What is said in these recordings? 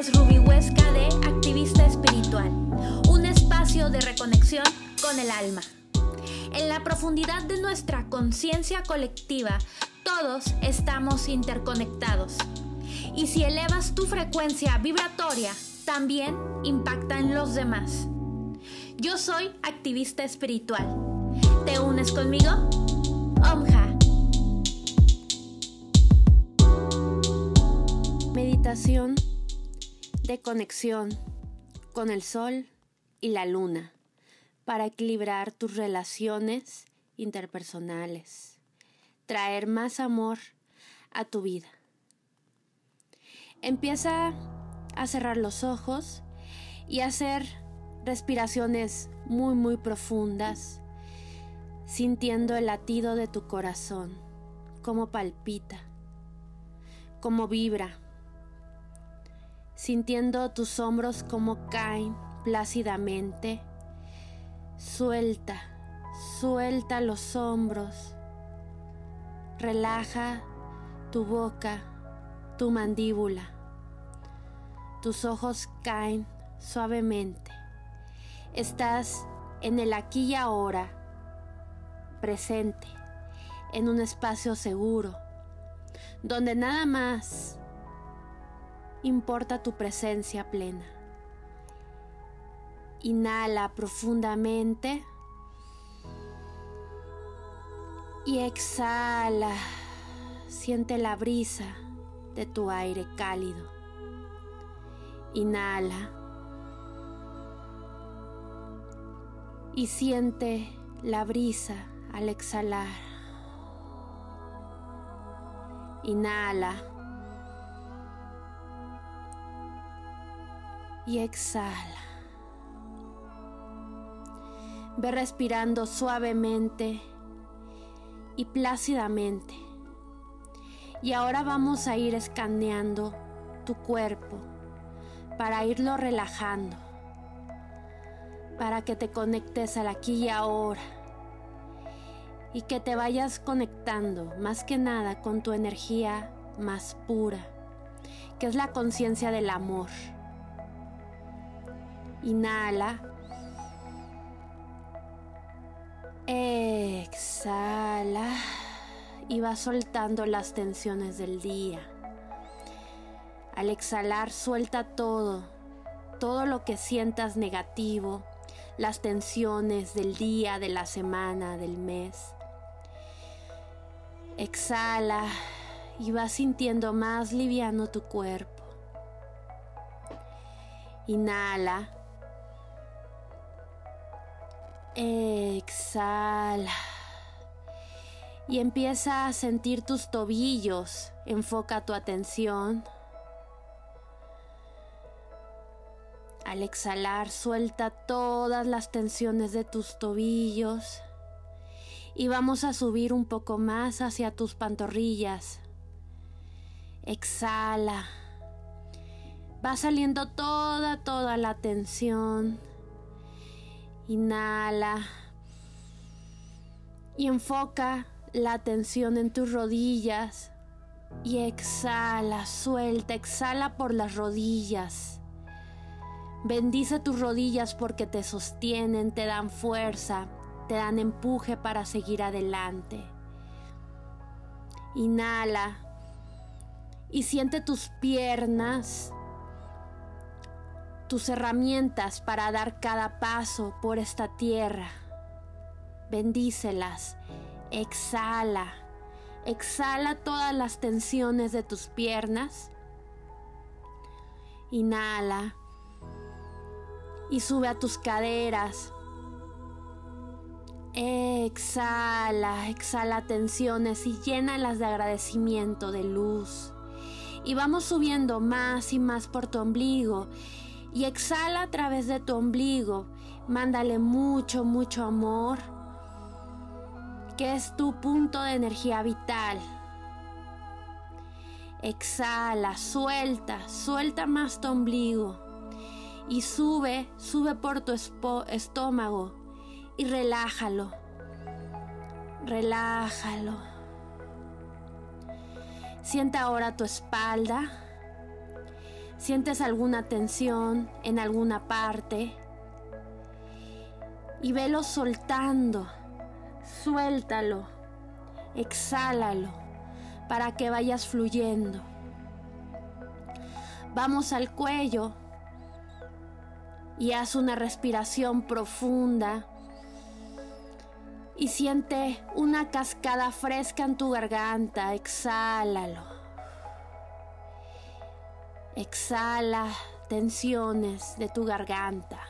es Ruby Huesca de Activista Espiritual, un espacio de reconexión con el alma. En la profundidad de nuestra conciencia colectiva, todos estamos interconectados. Y si elevas tu frecuencia vibratoria, también impacta en los demás. Yo soy activista espiritual. ¿Te unes conmigo? Omja. Meditación de conexión con el sol y la luna para equilibrar tus relaciones interpersonales, traer más amor a tu vida. Empieza a cerrar los ojos y hacer respiraciones muy muy profundas, sintiendo el latido de tu corazón, cómo palpita, cómo vibra, sintiendo tus hombros como caen plácidamente Suelta, suelta los hombros. Relaja tu boca, tu mandíbula. Tus ojos caen suavemente. Estás en el aquí y ahora, presente, en un espacio seguro, donde nada más importa tu presencia plena. Inhala profundamente. Y exhala. Siente la brisa de tu aire cálido. Inhala. Y siente la brisa al exhalar. Inhala. Y exhala. Ve respirando suavemente y plácidamente. Y ahora vamos a ir escaneando tu cuerpo para irlo relajando, para que te conectes al aquí y ahora y que te vayas conectando más que nada con tu energía más pura, que es la conciencia del amor. Inhala Exhala y va soltando las tensiones del día. Al exhalar suelta todo, todo lo que sientas negativo, las tensiones del día, de la semana, del mes. Exhala y va sintiendo más liviano tu cuerpo. Inhala Exhala. Y empieza a sentir tus tobillos. Enfoca tu atención. Al exhalar, suelta todas las tensiones de tus tobillos. Y vamos a subir un poco más hacia tus pantorrillas. Exhala. Va saliendo toda, toda la tensión Inhala. Y enfoca la atención en tus rodillas. Y exhala, suelta, exhala por las rodillas. Bendice tus rodillas porque te sostienen, te dan fuerza, te dan empuje para seguir adelante. Inhala y siente tus piernas tus herramientas para dar cada paso por esta tierra. Bendícelas. Exhala. Exhala todas las tensiones de tus piernas. Inhala. Y sube a tus caderas. Exhala, exhala tensiones y llénalas de agradecimiento, de luz. Y vamos subiendo más y más por tu ombligo y exhala a través de tu ombligo. Mándale mucho, mucho amor, que es tu punto de energía vital. Exhala, suelta, suelta más tu ombligo y sube, sube por tu estómago y relájalo. Relájalo. Sienta ahora tu espalda Sientes alguna tensión en alguna parte y velo soltando. Suéltalo, exhálalo para que vayas fluyendo. Vamos al cuello y haz una respiración profunda y siente una cascada fresca en tu garganta. Exhálalo. Exhala tensiones de tu garganta.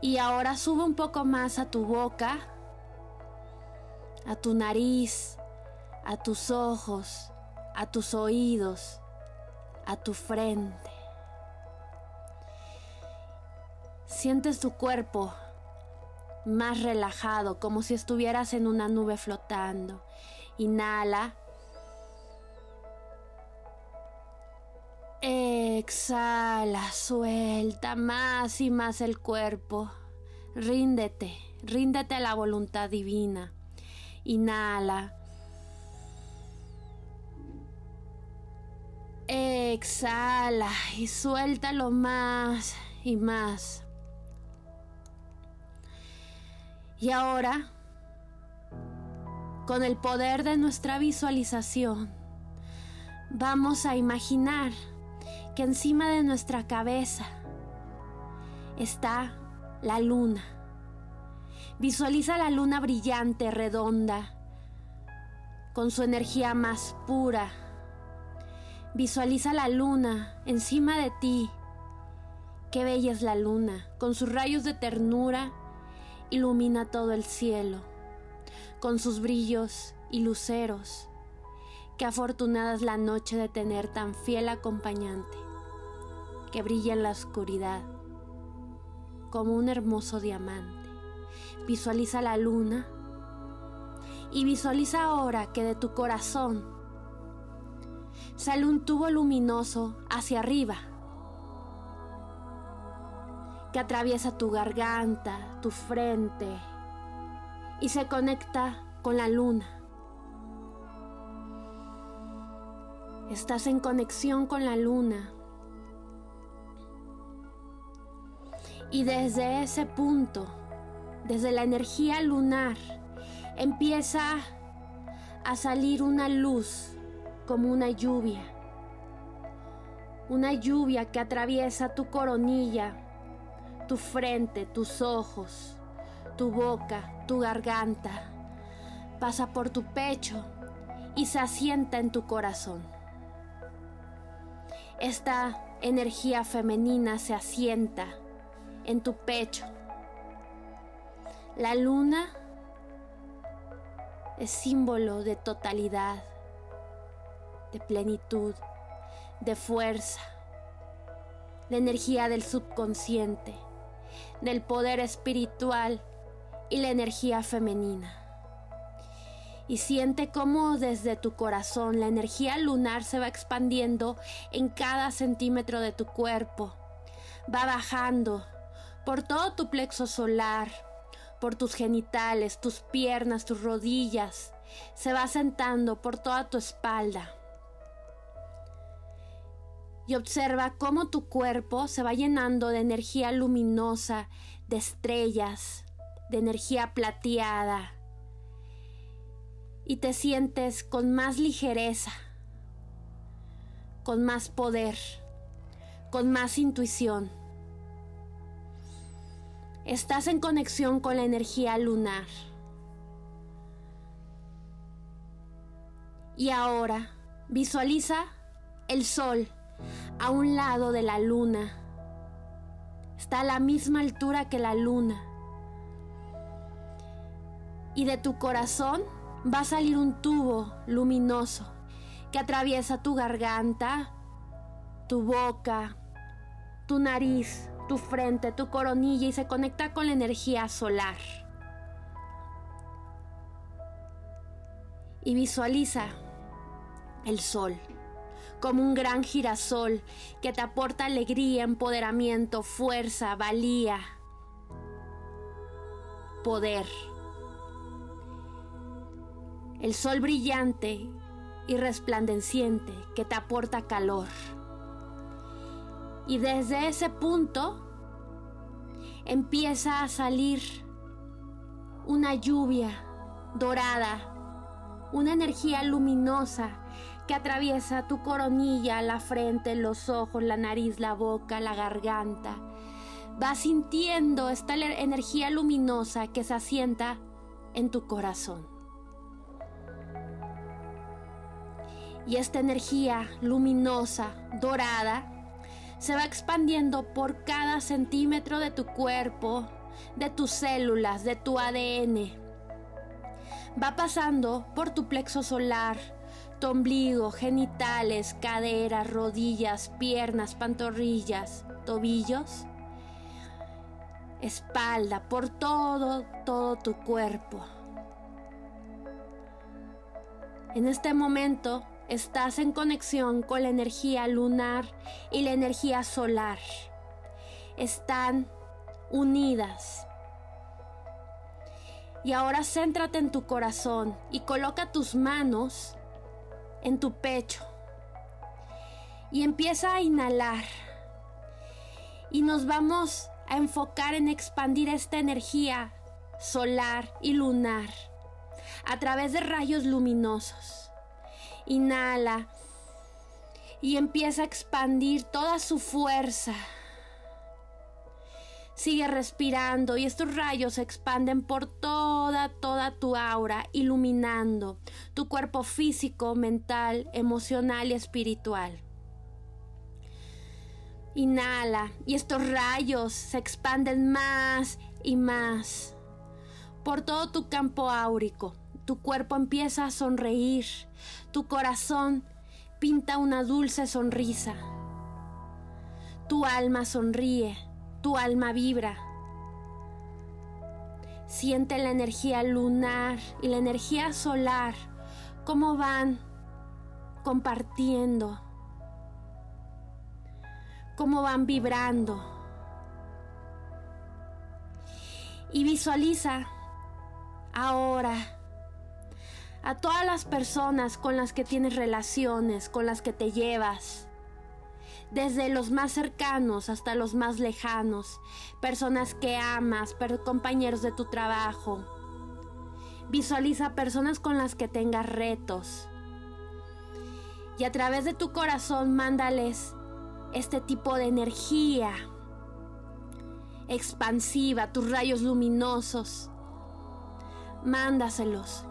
Y ahora sube un poco más a tu boca, a tu nariz, a tus ojos, a tus oídos, a tu frente. Sientes tu cuerpo más relajado, como si estuvieras en una nube flotando. Inhala. Exhala, suelta más y más el cuerpo. Ríndete, ríndete a la voluntad divina. Inhala. Exhala y suéltalo más y más. Y ahora, con el poder de nuestra visualización, vamos a imaginar que encima de nuestra cabeza está la luna. Visualiza la luna brillante, redonda, con su energía más pura. Visualiza la luna encima de ti. Qué bella es la luna, con sus rayos de ternura ilumina todo el cielo con sus brillos y luceros. Qué afortunada es la noche de tener tan fiel acompañante, que brilla en la oscuridad como un hermoso diamante. Visualiza la luna y visualiza ahora que de tu corazón sale un tubo luminoso hacia arriba que atraviesa tu garganta, tu frente y se conecta con la luna. Estás en conexión con la luna. Y desde ese punto, desde la energía lunar, empieza a salir una luz como una lluvia. Una lluvia que atraviesa tu coronilla tu frente, tus ojos, tu boca, tu garganta, pasa por tu pecho y se asienta en tu corazón. Esta energía femenina se asienta en tu pecho. La luna es símbolo de totalidad, de plenitud, de fuerza, la energía del subconsciente del poder espiritual y la energía femenina. Y siente cómo desde tu corazón la energía lunar se va expandiendo en cada centímetro de tu cuerpo. Va bajando por todo tu plexo solar, por tus genitales, tus piernas, tus rodillas. Se va sentando por toda tu espalda y observa cómo tu cuerpo se va llenando de energía luminosa, de estrellas, de energía plateada y te sientes con más ligereza, con más poder, con más intuición. Estás en conexión con la energía lunar. Y ahora visualiza el sol a un lado de la luna. Está a la misma altura que la luna. Y de tu corazón va a salir un tubo luminoso que atraviesa tu garganta, tu boca, tu nariz, tu frente, tu coronilla y se conecta con la energía solar. Y visualiza el sol como un gran girasol que te aporta alegría, empoderamiento, fuerza, valía, poder. El sol brillante y resplandeciente que te aporta calor. Y desde ese punto empieza a salir una lluvia dorada, una energía luminosa que atraviesa tu coronilla, la frente, los ojos, la nariz, la boca, la garganta. Vas sintiendo esta energía luminosa que se asienta en tu corazón. Y esta energía luminosa, dorada, se va expandiendo por cada centímetro de tu cuerpo, de tus células, de tu ADN. Va pasando por tu plexo solar, tu ombligo, genitales, caderas, rodillas, piernas, pantorrillas, tobillos, espalda, por todo, todo tu cuerpo. En este momento Estás en conexión con la energía lunar y la energía solar. Están unidas. Y ahora céntrate en tu corazón y coloca tus manos en tu pecho. Y empieza a inhalar. Y nos vamos a enfocar en expandir esta energía solar y lunar a través de rayos luminosos. Inhala y empieza a expandir toda su fuerza. Sigue respirando y estos rayos se expanden por toda, toda tu aura, iluminando tu cuerpo físico, mental, emocional y espiritual. Inhala y estos rayos se expanden más y más por todo tu campo áurico tu cuerpo empieza a sonreír, tu corazón pinta una dulce sonrisa, tu alma sonríe, tu alma vibra. Siente la energía lunar y la energía solar, cómo van compartiendo, cómo van vibrando. Y visualiza ahora a todas las personas con las que tienes relaciones, con las que te llevas, desde los más cercanos hasta los más lejanos, personas que amas, compañeros de tu trabajo. Visualiza personas con las que tengas retos. Y a través de tu corazón mándales este tipo de energía expansiva, tus rayos luminosos. Mándaselos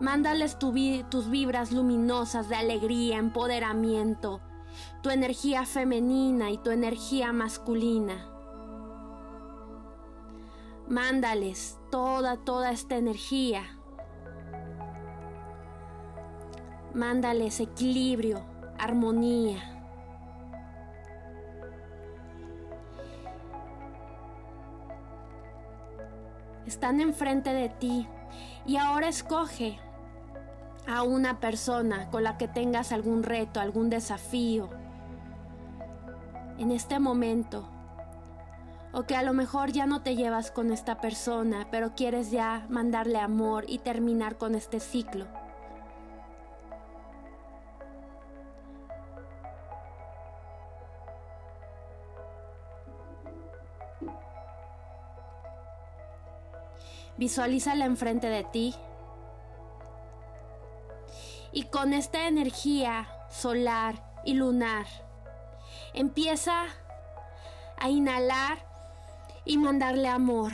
Mándales tus vibras luminosas de alegría, empoderamiento, tu energía femenina y tu energía masculina. Mándales toda, toda esta energía. Mándales equilibrio, armonía. Están enfrente de ti y ahora escoge a una persona con la que tengas algún reto, algún desafío en este momento. O que a lo mejor ya no te llevas con esta persona, pero quieres ya mandarle amor y terminar con este ciclo. Visualízala enfrente de ti y con esta energía solar y lunar empieza a inhalar y mandarle amor.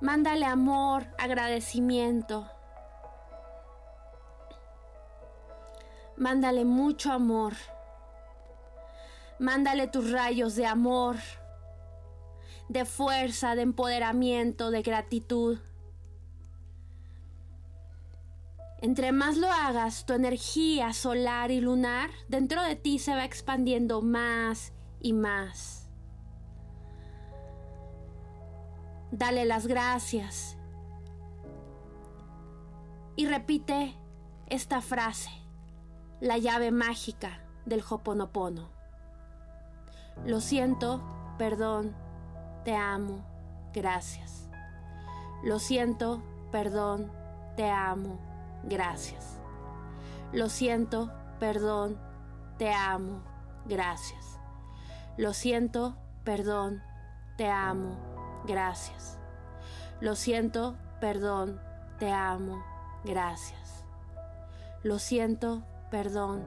Mándale amor, agradecimiento. Mándale mucho amor. Mándale tus rayos de amor, de fuerza, de empoderamiento, de gratitud. Entre más lo hagas, tu energía solar y lunar dentro de ti se va expandiendo más y más. Dale las gracias y repite esta frase, la llave mágica del Hoponopono. Lo siento, perdón, te amo, gracias. Lo siento, perdón, te amo, gracias. Lo siento, perdón, te amo, gracias. Lo siento, perdón, te amo, gracias. Lo siento, perdón, te amo, gracias. Lo siento, perdón,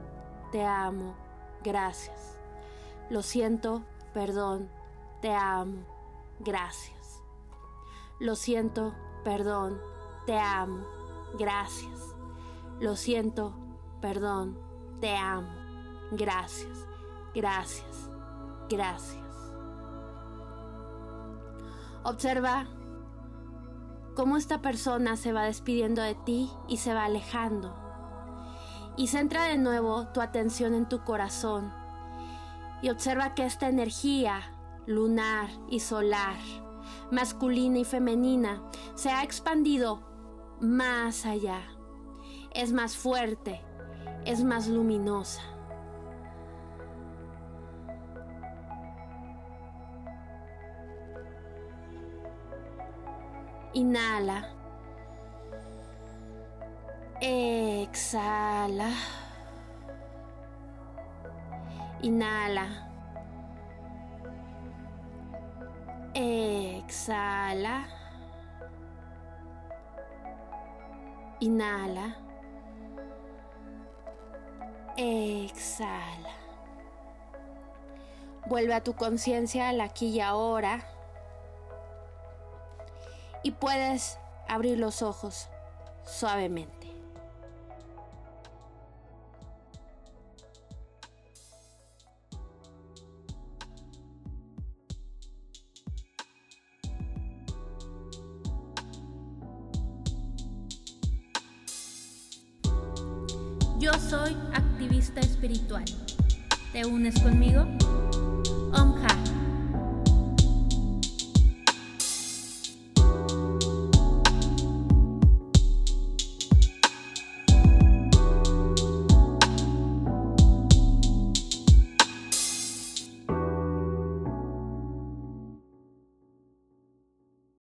te amo, gracias. Lo siento, perdón, te amo, gracias. Lo siento, perdón, te amo, gracias. Lo siento, perdón, te amo, gracias, gracias, gracias. Observa cómo esta persona se va despidiendo de ti y se va alejando. Y centra de nuevo tu atención en tu corazón y observa que esta energía lunar y solar, masculina y femenina, se ha expandido más allá. Es más fuerte, es más luminosa. Inhala. Exhala. Inhala. Exhala. Inhala. Exhala. Vuelve a tu conciencia al aquí y ahora y puedes abrir los ojos suavemente. Yo soy activista espiritual. ¿Te unes conmigo? Omha.